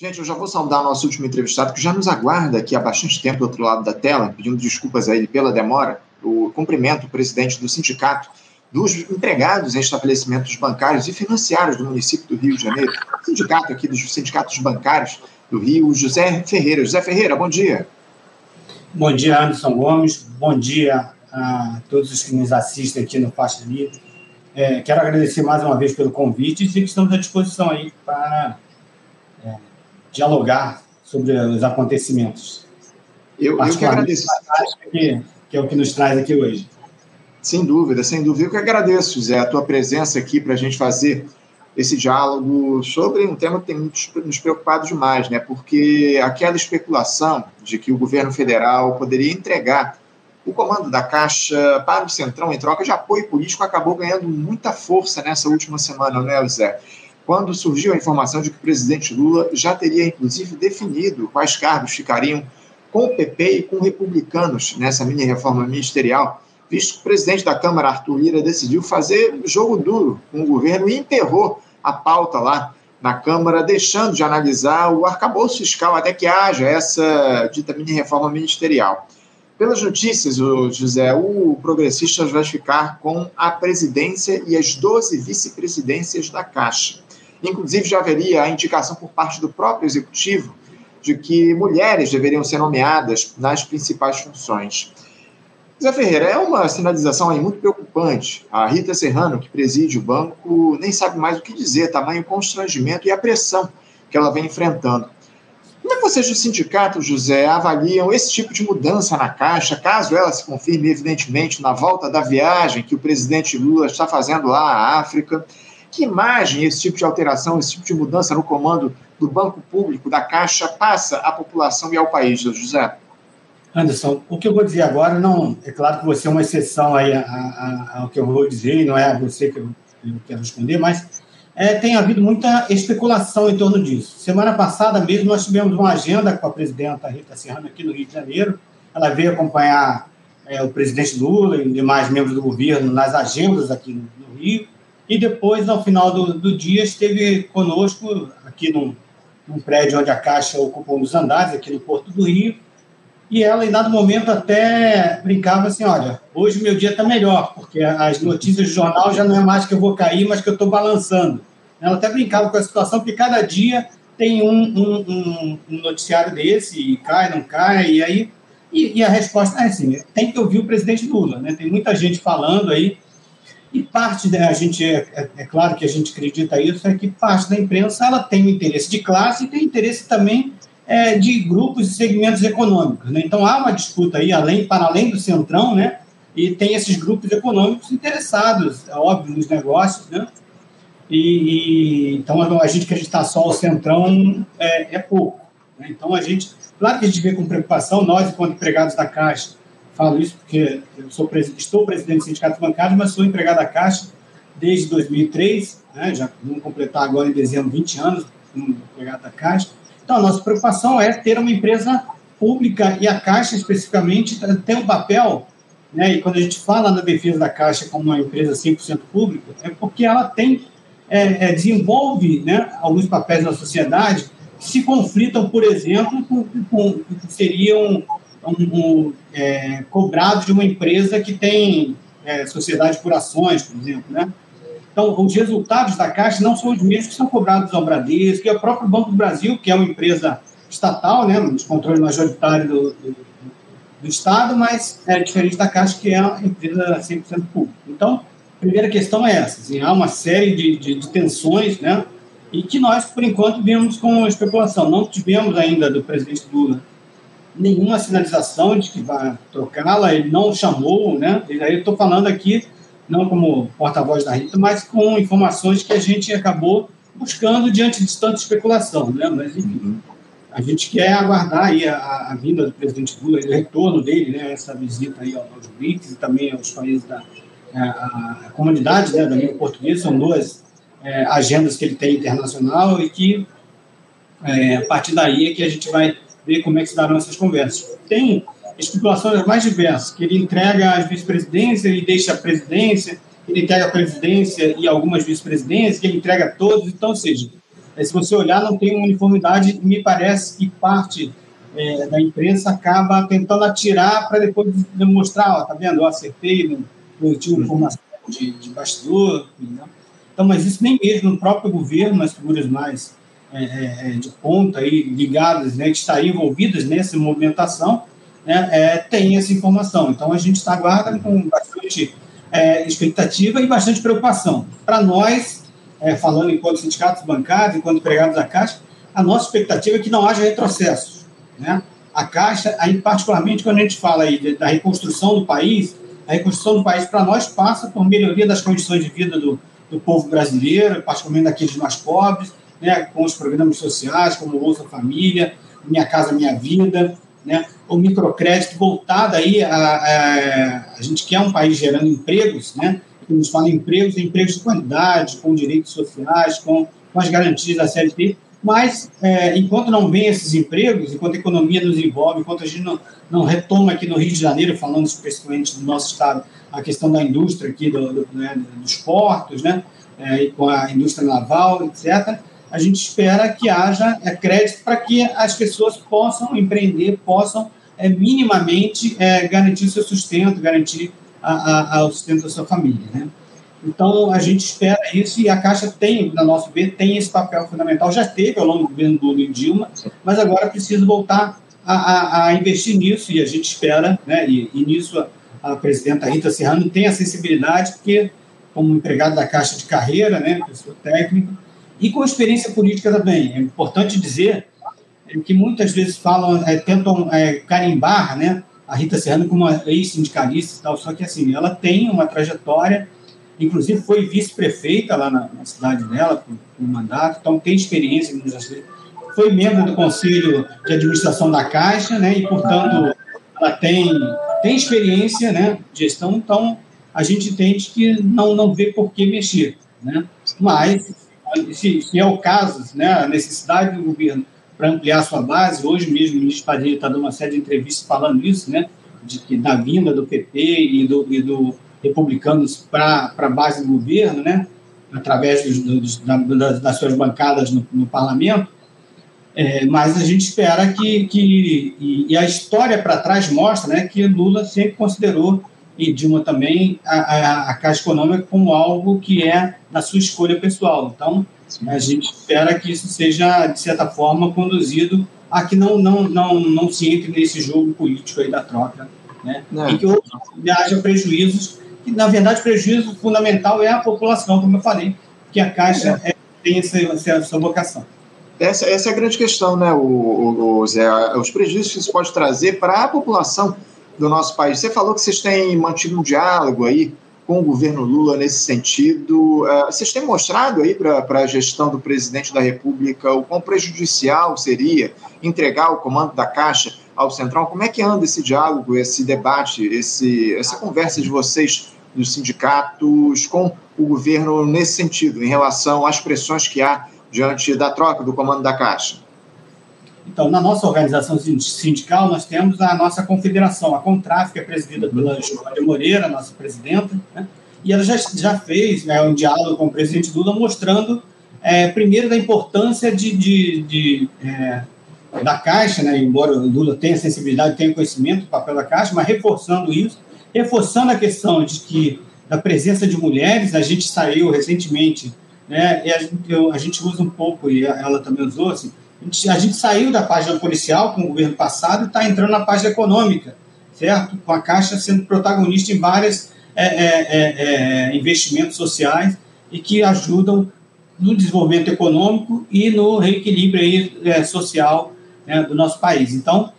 Gente, eu já vou saudar nosso último entrevistado, que já nos aguarda aqui há bastante tempo do outro lado da tela, pedindo desculpas a ele pela demora. O cumprimento o presidente do sindicato dos empregados em estabelecimentos bancários e financiários do município do Rio de Janeiro, sindicato aqui dos sindicatos bancários do Rio, José Ferreira. José Ferreira, bom dia. Bom dia, Anderson Gomes. Bom dia a todos os que nos assistem aqui no Faixa Livre. É, quero agradecer mais uma vez pelo convite e dizer que estamos à disposição aí para dialogar sobre os acontecimentos. Eu, eu que agradeço. Que, que é o que nos traz aqui hoje. Sem dúvida, sem dúvida. Eu que agradeço, Zé, a tua presença aqui para a gente fazer esse diálogo sobre um tema que tem nos preocupado demais, né? Porque aquela especulação de que o governo federal poderia entregar o comando da Caixa para o Centrão em troca de apoio político acabou ganhando muita força nessa última semana, né, Zé? Quando surgiu a informação de que o presidente Lula já teria, inclusive, definido quais cargos ficariam com o PP e com republicanos nessa mini reforma ministerial, visto que o presidente da Câmara, Arthur Lira, decidiu fazer jogo duro com o governo e enterrou a pauta lá na Câmara, deixando de analisar o arcabouço fiscal até que haja essa dita mini reforma ministerial. Pelas notícias, José, o Progressistas vai ficar com a presidência e as 12 vice-presidências da Caixa. Inclusive, já haveria a indicação por parte do próprio executivo de que mulheres deveriam ser nomeadas nas principais funções. Zé Ferreira, é uma sinalização aí muito preocupante. A Rita Serrano, que preside o banco, nem sabe mais o que dizer, tamanho constrangimento e a pressão que ela vem enfrentando. Como é que vocês do sindicato, José, avaliam esse tipo de mudança na Caixa, caso ela se confirme, evidentemente, na volta da viagem que o presidente Lula está fazendo lá à África? Que imagem esse tipo de alteração, esse tipo de mudança no comando do Banco Público, da Caixa, passa à população e ao país, José? Anderson, o que eu vou dizer agora, não é claro que você é uma exceção aí ao que eu vou dizer, não é você que eu, eu quero responder, mas é, tem havido muita especulação em torno disso. Semana passada mesmo nós tivemos uma agenda com a presidenta Rita Serrano aqui no Rio de Janeiro. Ela veio acompanhar é, o presidente Lula e demais membros do governo nas agendas aqui no, no Rio. E depois, no final do, do dia, esteve conosco aqui num, num, prédio onde a Caixa ocupa um dos andares, aqui no Porto do Rio. E ela, em dado momento, até brincava assim: olha, hoje meu dia está melhor, porque as notícias do jornal já não é mais que eu vou cair, mas que eu estou balançando. Ela até brincava com a situação, porque cada dia tem um, um, um, noticiário desse, e cai, não cai, e aí. E, e a resposta é assim: tem que ouvir o presidente Lula, né? Tem muita gente falando aí e parte da a gente é, é, é, claro que a gente acredita isso é que parte da imprensa ela tem interesse de classe e tem interesse também é, de grupos e segmentos econômicos. Né? Então há uma disputa aí além para além do centrão, né? E tem esses grupos econômicos interessados, é óbvio, nos negócios, né? E, e então a gente acreditar só o centrão é, é pouco. Né? Então a gente, claro que a gente vê com preocupação nós enquanto empregados da Caixa Falo isso porque eu sou, estou presidente do Sindicato Bancário, mas sou empregado da Caixa desde 2003, né, já vamos completar agora em dezembro 20 anos como empregado da Caixa. Então, a nossa preocupação é ter uma empresa pública e a Caixa, especificamente, tem um papel, né, e quando a gente fala na defesa da Caixa como uma empresa 100% pública, é porque ela tem, é, é, desenvolve né, alguns papéis na sociedade que se conflitam, por exemplo, com, com, com seriam um, um, é, cobrados de uma empresa que tem é, sociedade por ações, por exemplo, né? Então, os resultados da Caixa não são os mesmos que são cobrados ao Bradesco e ao próprio Banco do Brasil, que é uma empresa estatal, né, de controle majoritário do, do, do Estado, mas é diferente da Caixa, que é uma empresa 100% pública. Então, a primeira questão é essa, assim, há uma série de, de, de tensões, né, e que nós, por enquanto, vemos com especulação. Não tivemos ainda do presidente Lula nenhuma sinalização de que vai trocá-la, ele não chamou, né? E aí eu estou falando aqui, não como porta-voz da Rita, mas com informações que a gente acabou buscando diante de tanta especulação, né? Mas, enfim, uhum. a gente quer aguardar aí a, a, vinda do presidente Lula, o retorno dele, né? Essa visita aí aos BRICS e também aos países da a, a comunidade né, da língua portuguesa, são duas é, agendas que ele tem internacional e que é, a partir daí é que a gente vai ver como é que se darão essas conversas. Tem especulações mais diversas, que ele entrega as vice-presidências e deixa a presidência, ele entrega a presidência e algumas vice-presidências, ele entrega todos, então, ou seja, é, se você olhar, não tem uniformidade, me parece que parte é, da imprensa acaba tentando atirar para depois demonstrar, ó, tá vendo, eu acertei, eu tinha informação de, de bastidor, né? Então, mas isso nem mesmo no próprio governo, as figuras mais é, é, é, de ponta aí, ligadas, né, que estariam envolvidas nessa movimentação, né, é, tem essa informação. Então, a gente está aguardando com bastante é, expectativa e bastante preocupação. Para nós, é, falando enquanto sindicatos bancários, enquanto empregados da Caixa, a nossa expectativa é que não haja retrocessos. Né? A Caixa, aí, particularmente quando a gente fala aí da reconstrução do país, a reconstrução do país para nós passa por melhoria das condições de vida do, do povo brasileiro, particularmente daqueles mais pobres, né, com os programas sociais, como Bolsa Família, Minha Casa Minha Vida, né, o microcrédito voltado aí a, a, a gente quer um país gerando empregos, né, que nos fala empregos, empregos de qualidade, com direitos sociais, com, com as garantias da CLT, mas é, enquanto não vem esses empregos, enquanto a economia nos envolve, enquanto a gente não, não retoma aqui no Rio de Janeiro, falando especificamente do nosso estado, a questão da indústria aqui, do, do, né, dos portos, né, é, com a indústria naval, etc., a gente espera que haja é, crédito para que as pessoas possam empreender, possam é, minimamente é, garantir o seu sustento, garantir a, a, o sustento da sua família. Né? Então, a gente espera isso e a Caixa tem, na nosso ver, tem esse papel fundamental. Já teve ao longo do governo do Dilma, mas agora precisa voltar a, a, a, investir nisso e a gente espera, né, e, e nisso a, a presidenta Rita Serrano tem a sensibilidade, porque, como empregado da Caixa de carreira, né, pessoa técnica, e com experiência política também. É importante dizer que muitas vezes falam, é, tentam é, carimbar né, a Rita Serrano como uma ex-sindicalista e tal, só que assim, ela tem uma trajetória, inclusive foi vice-prefeita lá na, na, cidade dela, por um mandato, então tem experiência, foi membro do Conselho de Administração da Caixa, né, e, portanto, ela tem, tem experiência né, de gestão, então a gente entende que não, não vê por que mexer. Né? Mas se, se é o caso, né, a necessidade do governo para ampliar sua base, hoje mesmo o ministro Padilha está dando uma série de entrevistas falando isso, né, de da vinda do PP e do, e do republicanos para a base do governo, né, através dos, dos, da, das suas bancadas no, no parlamento, é, mas a gente espera que, que e, e a história para trás mostra, né, que Lula sempre considerou e Dilma também a, a, a, Caixa Econômica como algo que é da sua escolha pessoal. Então, a gente espera que isso seja, de certa forma, conduzido a que não, não, não, não se entre nesse jogo político aí da troca, né? É. E que haja prejuízos, que, na verdade, o prejuízo fundamental é a população, como eu falei, que a Caixa é. É, tem essa, essa vocação. Essa, essa é a grande questão, né, o, o, o Zé? Os prejuízos que isso pode trazer para a população do nosso país. Você falou que vocês têm mantido um diálogo aí com o governo Lula nesse sentido. Uh, vocês têm mostrado aí para a gestão do presidente da República o quão prejudicial seria entregar o comando da Caixa ao Centrão? Como é que anda esse diálogo, esse debate, esse, essa conversa de vocês dos sindicatos com o governo nesse sentido, em relação às pressões que há diante da troca do comando da Caixa? Então, na nossa organização sindical, nós temos a nossa confederação, a Contraf, que é presidida pela Giovanna Moreira, nossa presidenta, né? e ela já, já fez né, um diálogo com o presidente Lula, mostrando, é, primeiro, da importância de, de, de é, da Caixa, né, embora o Lula tenha sensibilidade, tenha conhecimento do papel da Caixa, mas reforçando isso, reforçando a questão de que da presença de mulheres, a gente saiu recentemente, né, e a gente, eu, a gente usa um pouco, e ela também usou, assim, a gente saiu da página policial com o governo passado e está entrando na página econômica, certo? Com a Caixa sendo protagonista em vários é, é, é, é, investimentos sociais e que ajudam no desenvolvimento econômico e no reequilíbrio aí, é, social né, do nosso país. Então,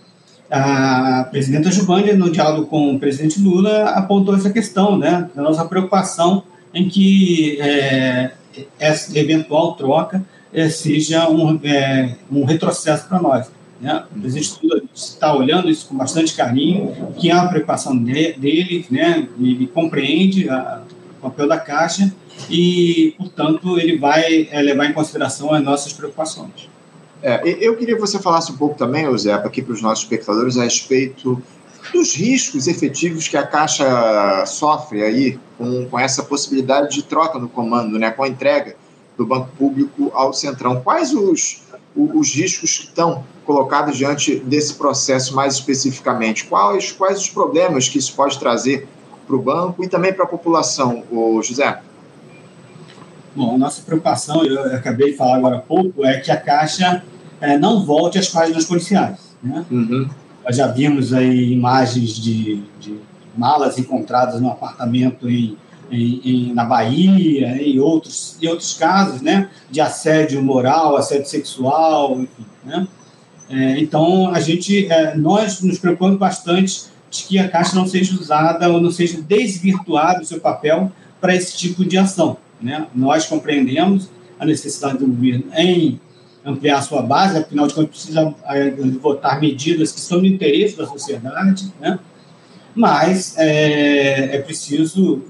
a presidenta Giovanni, no diálogo com o presidente Lula, apontou essa questão, né, da nossa preocupação em que é, essa eventual troca seja um, é, um retrocesso para nós. Né? O presidente Lula está olhando isso com bastante carinho, que é uma preocupação de, dele, né? ele compreende a, o papel da Caixa e, portanto, ele vai é, levar em consideração as nossas preocupações. É, eu queria que você falasse um pouco também, Zé, aqui para os nossos espectadores, a respeito dos riscos efetivos que a Caixa sofre aí com, com essa possibilidade de troca no comando, né, com a entrega do Banco Público ao Centrão. Quais os, os riscos que estão colocados diante desse processo mais especificamente? Quais, quais os problemas que isso pode trazer para o banco e também para a população, José? Bom, a nossa preocupação, eu acabei de falar agora há pouco, é que a Caixa é, não volte às páginas policiais. Né? Uhum. Nós já vimos aí imagens de, de malas encontradas no apartamento em em, em, na Bahia, em outros, em outros casos, né, de assédio moral, assédio sexual, enfim, né? É, então, a gente, é, nós nos preocupamos bastante de que a Caixa não seja usada ou não seja desvirtuado o seu papel para esse tipo de ação, né? Nós compreendemos a necessidade do governo em ampliar sua base, afinal de contas, precisa é, votar medidas que são do interesse da sociedade, né? Mas é, é preciso.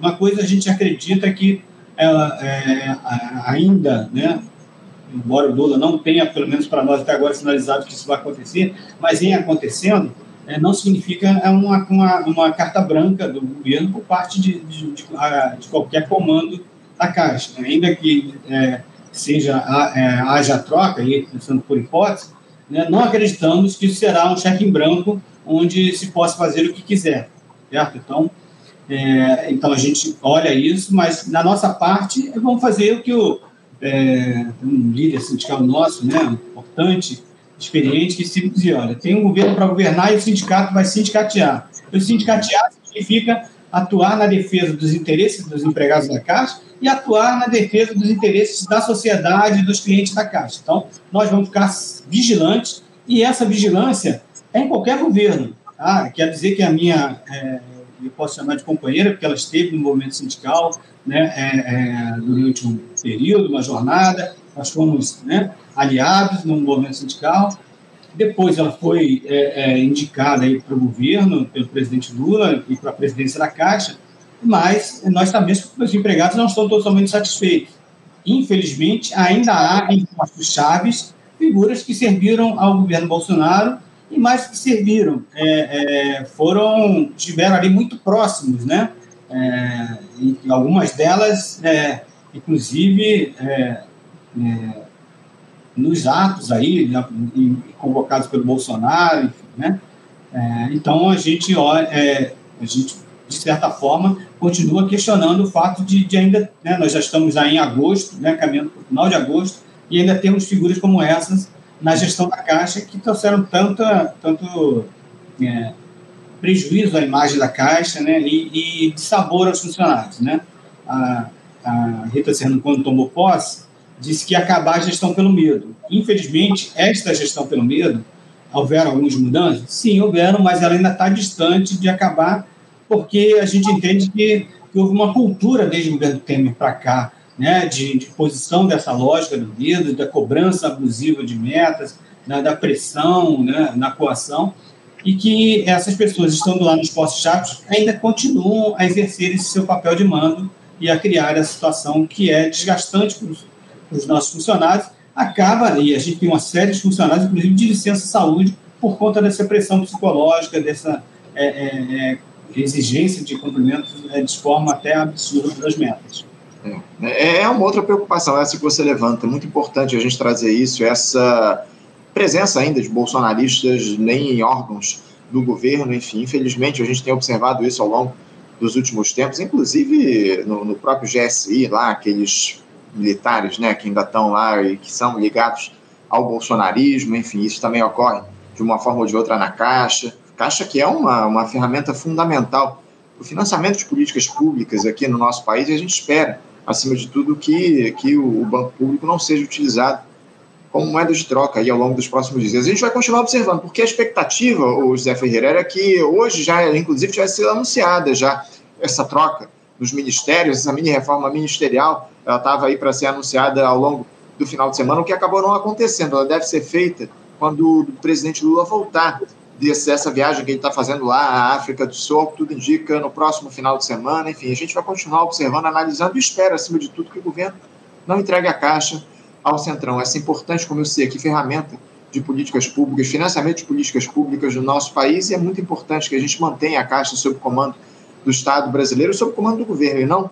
Uma coisa a gente acredita que ela, é, ainda, né, embora o Lula não tenha, pelo menos para nós até agora, sinalizado que isso vai acontecer, mas em acontecendo, é, não significa é uma, uma, uma, carta branca do governo por parte de, de, de, de qualquer comando da Caixa. Ainda que é, seja é, haja troca, aí, pensando por hipótese, né, não acreditamos que isso será um cheque em branco onde se possa fazer o que quiser, certo? Então, é, então a gente olha isso, mas na nossa parte vamos fazer o que o é, um líder sindical nosso, né, importante, experiente, que sempre dizia, olha, tem um governo para governar e o sindicato vai sindicatear. O sindicatear significa atuar na defesa dos interesses dos empregados da Caixa e atuar na defesa dos interesses da sociedade e dos clientes da Caixa. Então, nós vamos ficar vigilantes e essa vigilância em qualquer governo. Tá? Quer dizer que a minha, é, eu posso chamar de companheira, porque ela esteve no movimento sindical né, é, é, durante um período, uma jornada, nós fomos né, aliados no movimento sindical. Depois ela foi é, é, indicada para o governo, pelo presidente Lula e para a presidência da Caixa, mas nós sabemos que os empregados não estão totalmente satisfeitos. Infelizmente, ainda há em postos chaves figuras que serviram ao governo Bolsonaro e mais que serviram. É, é, foram, estiveram ali muito próximos, né? É, algumas delas, é, inclusive, é, é, nos atos aí, né, convocados pelo Bolsonaro, enfim, né? então, a gente, a gente, de certa forma, continua questionando o fato de, de ainda, né, nós já estamos aí em agosto, né, caminhando para o final de agosto, e ainda temos figuras como essas na gestão da Caixa que trouxeram tanta, tanto é, prejuízo à imagem da Caixa né, e, e de sabor aos funcionários. Né? A, a Rita Serrano, quando tomou posse, disse que ia acabar a gestão pelo medo. Infelizmente, esta gestão pelo medo, houveram algumas mudanças? Sim, houveram, mas ela ainda está distante de acabar, porque a gente entende que, que houve uma cultura desde o governo Temer para cá né, de, de posição dessa lógica do medo, da cobrança abusiva de metas, né, da pressão né, na coação, e que essas pessoas estando lá nos postos chaves ainda continuam a exercer esse seu papel de mando e a criar essa situação que é desgastante para os, nossos funcionários. Acaba, e a gente tem uma série de funcionários, inclusive de licença saúde, por conta dessa pressão psicológica, dessa é, é, é, exigência de cumprimento é, de forma até absurda das metas. É, é uma outra preocupação, essa que você levanta. É muito importante a gente trazer isso, essa presença ainda de bolsonaristas nem em órgãos do governo, enfim. Infelizmente, a gente tem observado isso ao longo dos últimos tempos, inclusive no, no próprio GSI, lá, aqueles militares né, que ainda estão lá e que são ligados ao bolsonarismo, enfim, isso também ocorre de uma forma ou de outra na Caixa. Caixa que é uma, uma ferramenta fundamental para o financiamento de políticas públicas aqui no nosso país e a gente espera acima de tudo, que, que o, banco público não seja utilizado como moeda de troca aí ao longo dos próximos dias. A gente vai continuar observando, porque a expectativa, o José Ferreira, era que hoje já, inclusive, tivesse sido anunciada já essa troca nos ministérios, essa mini reforma ministerial, ela estava aí para ser anunciada ao longo do final de semana, o que acabou não acontecendo. Ela deve ser feita quando o presidente Lula voltar dessa viagem que ele está fazendo lá à África do Sul, tudo indica no próximo final de semana. Enfim, a gente vai continuar observando, analisando e espera, acima de tudo, que o governo não entregue a caixa ao Centrão. Essa importante, como eu sei aqui, ferramenta de políticas públicas, financiamento de políticas públicas no nosso país, e é muito importante que a gente mantenha a caixa sob comando do Estado brasileiro, sob comando do governo, e não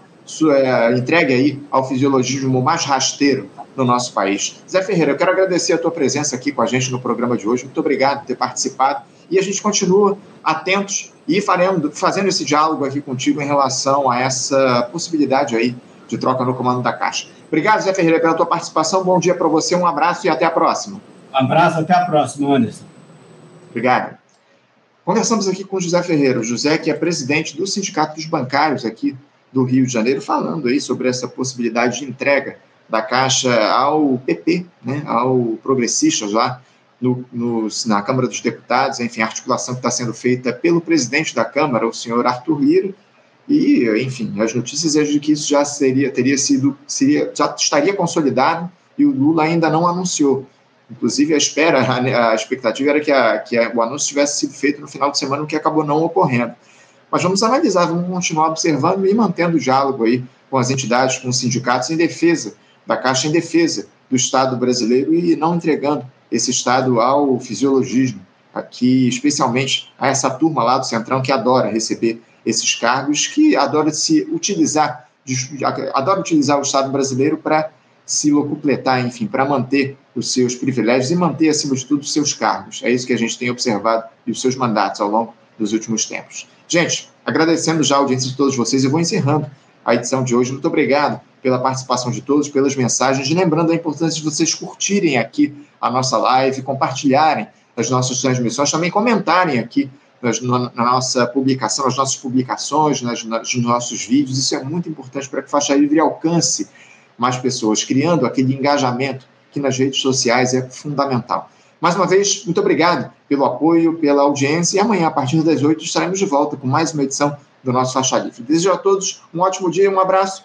é, entregue aí ao fisiologismo mais rasteiro no nosso país. Zé Ferreira, eu quero agradecer a tua presença aqui com a gente no programa de hoje. Muito obrigado por ter participado. E a gente continua atentos e farendo, fazendo esse diálogo aqui contigo em relação a essa possibilidade aí de troca no comando da Caixa. Obrigado, Zé Ferreira, pela tua participação. Bom dia para você, um abraço e até a próxima. Um abraço, até a próxima, Anderson. Obrigado. Conversamos aqui com o José Ferreira, o José que é presidente do Sindicato dos Bancários aqui do Rio de Janeiro, falando aí sobre essa possibilidade de entrega da Caixa ao PP, né, ao Progressistas lá no, na Câmara dos Deputados, enfim, a articulação que está sendo feita pelo presidente da Câmara, o senhor Arthur Lira, e, enfim, as notícias é de que isso já seria, teria sido, seria, já estaria consolidado e o Lula ainda não anunciou. Inclusive, a espera, a, a expectativa era que, a, que a, o anúncio tivesse sido feito no final de semana, o que acabou não ocorrendo. Mas vamos analisar, vamos continuar observando e mantendo o diálogo aí com as entidades, com os sindicatos, em defesa da Caixa, em defesa do Estado brasileiro e não entregando esse Estado ao fisiologismo, aqui, especialmente a essa turma lá do Centrão que adora receber esses cargos, que adora se utilizar, adora utilizar o Estado brasileiro para se locupletar, enfim, para manter os seus privilégios e manter, acima de tudo, os seus cargos. É isso que a gente tem observado e os seus mandatos ao longo dos últimos tempos. Gente, agradecendo já a audiência de todos vocês, eu vou encerrando a edição de hoje. Muito obrigado pela participação de todos, pelas mensagens, lembrando a importância de vocês curtirem aqui a nossa live, compartilharem as nossas transmissões, também comentarem aqui nas, na, nossa publicação, nas nossas publicações, nas, nos nossos vídeos. Isso é muito importante para que Faixa Livre alcance mais pessoas, criando aquele engajamento que nas redes sociais é fundamental. Mais uma vez, muito obrigado pelo apoio, pela audiência, e amanhã, a partir das 8, estaremos de volta com mais uma edição do nosso Faixa Livre. Desejo a todos um ótimo dia, um abraço